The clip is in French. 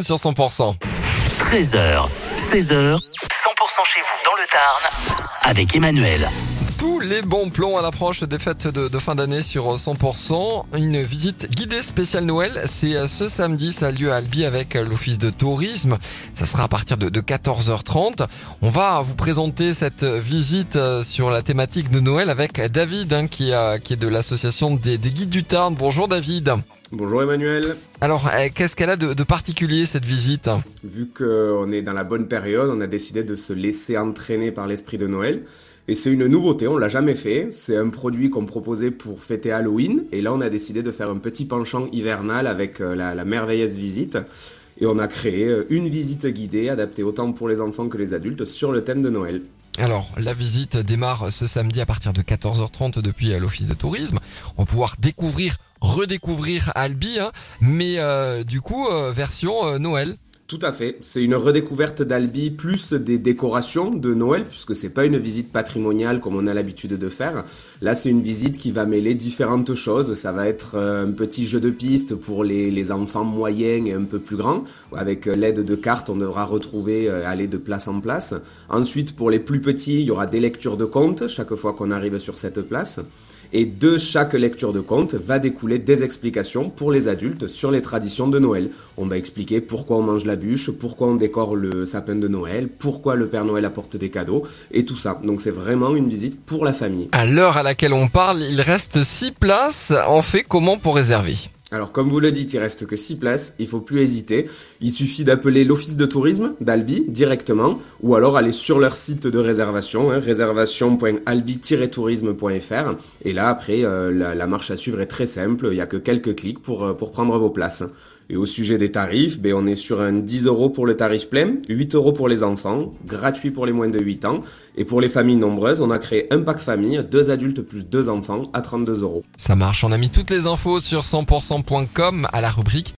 sur 100%. 13h, 16h, 100% chez vous dans le Tarn avec Emmanuel. Tous les bons plans à l'approche des fêtes de, de fin d'année sur 100%. Une visite guidée spéciale Noël, c'est euh, ce samedi, ça a lieu à Albi avec euh, l'office de tourisme. Ça sera à partir de, de 14h30. On va vous présenter cette visite euh, sur la thématique de Noël avec David hein, qui, qui est de l'association des, des guides du Tarn. Bonjour David. Bonjour Emmanuel. Alors, euh, qu'est-ce qu'elle a de, particulier cette visite? Vu qu'on est dans la bonne période, on a décidé de se laisser entraîner par l'esprit de Noël. Et c'est une nouveauté, on l'a jamais fait. C'est un produit qu'on proposait pour fêter Halloween. Et là, on a décidé de faire un petit penchant hivernal avec euh, la, la merveilleuse visite. Et on a créé euh, une visite guidée adaptée autant pour les enfants que les adultes sur le thème de Noël. Alors, la visite démarre ce samedi à partir de 14h30 depuis euh, l'office de tourisme. On va pouvoir découvrir, redécouvrir Albi, hein, mais euh, du coup, euh, version Noël. Tout à fait. C'est une redécouverte d'Albi plus des décorations de Noël, puisque c'est pas une visite patrimoniale comme on a l'habitude de faire. Là, c'est une visite qui va mêler différentes choses. Ça va être euh, un petit jeu de piste pour les, enfants moyens et un peu plus grands. Avec l'aide de cartes, on devra retrouver, euh, aller de place en place. Ensuite, pour les plus petits, il y aura des lectures de contes chaque fois qu'on arrive sur cette place. Et de chaque lecture de conte va découler des explications pour les adultes sur les traditions de Noël. On va expliquer pourquoi on mange la bûche, pourquoi on décore le sapin de Noël, pourquoi le Père Noël apporte des cadeaux et tout ça. Donc c'est vraiment une visite pour la famille. À l'heure à laquelle on parle, il reste 6 places. En fait, comment pour réserver? Alors comme vous le dites, il reste que 6 places, il faut plus hésiter. Il suffit d'appeler l'office de tourisme d'Albi directement ou alors aller sur leur site de réservation, hein, réservation.albi-tourisme.fr et là après euh, la, marche à suivre est très simple, il y a que quelques clics pour, euh, pour prendre vos places. Et au sujet des tarifs, ben on est sur un 10 euros pour le tarif plein, 8 euros pour les enfants, gratuit pour les moins de 8 ans. Et pour les familles nombreuses, on a créé un pack famille, deux adultes plus deux enfants à 32 euros. Ça marche, on a mis toutes les infos sur 100%.com à la rubrique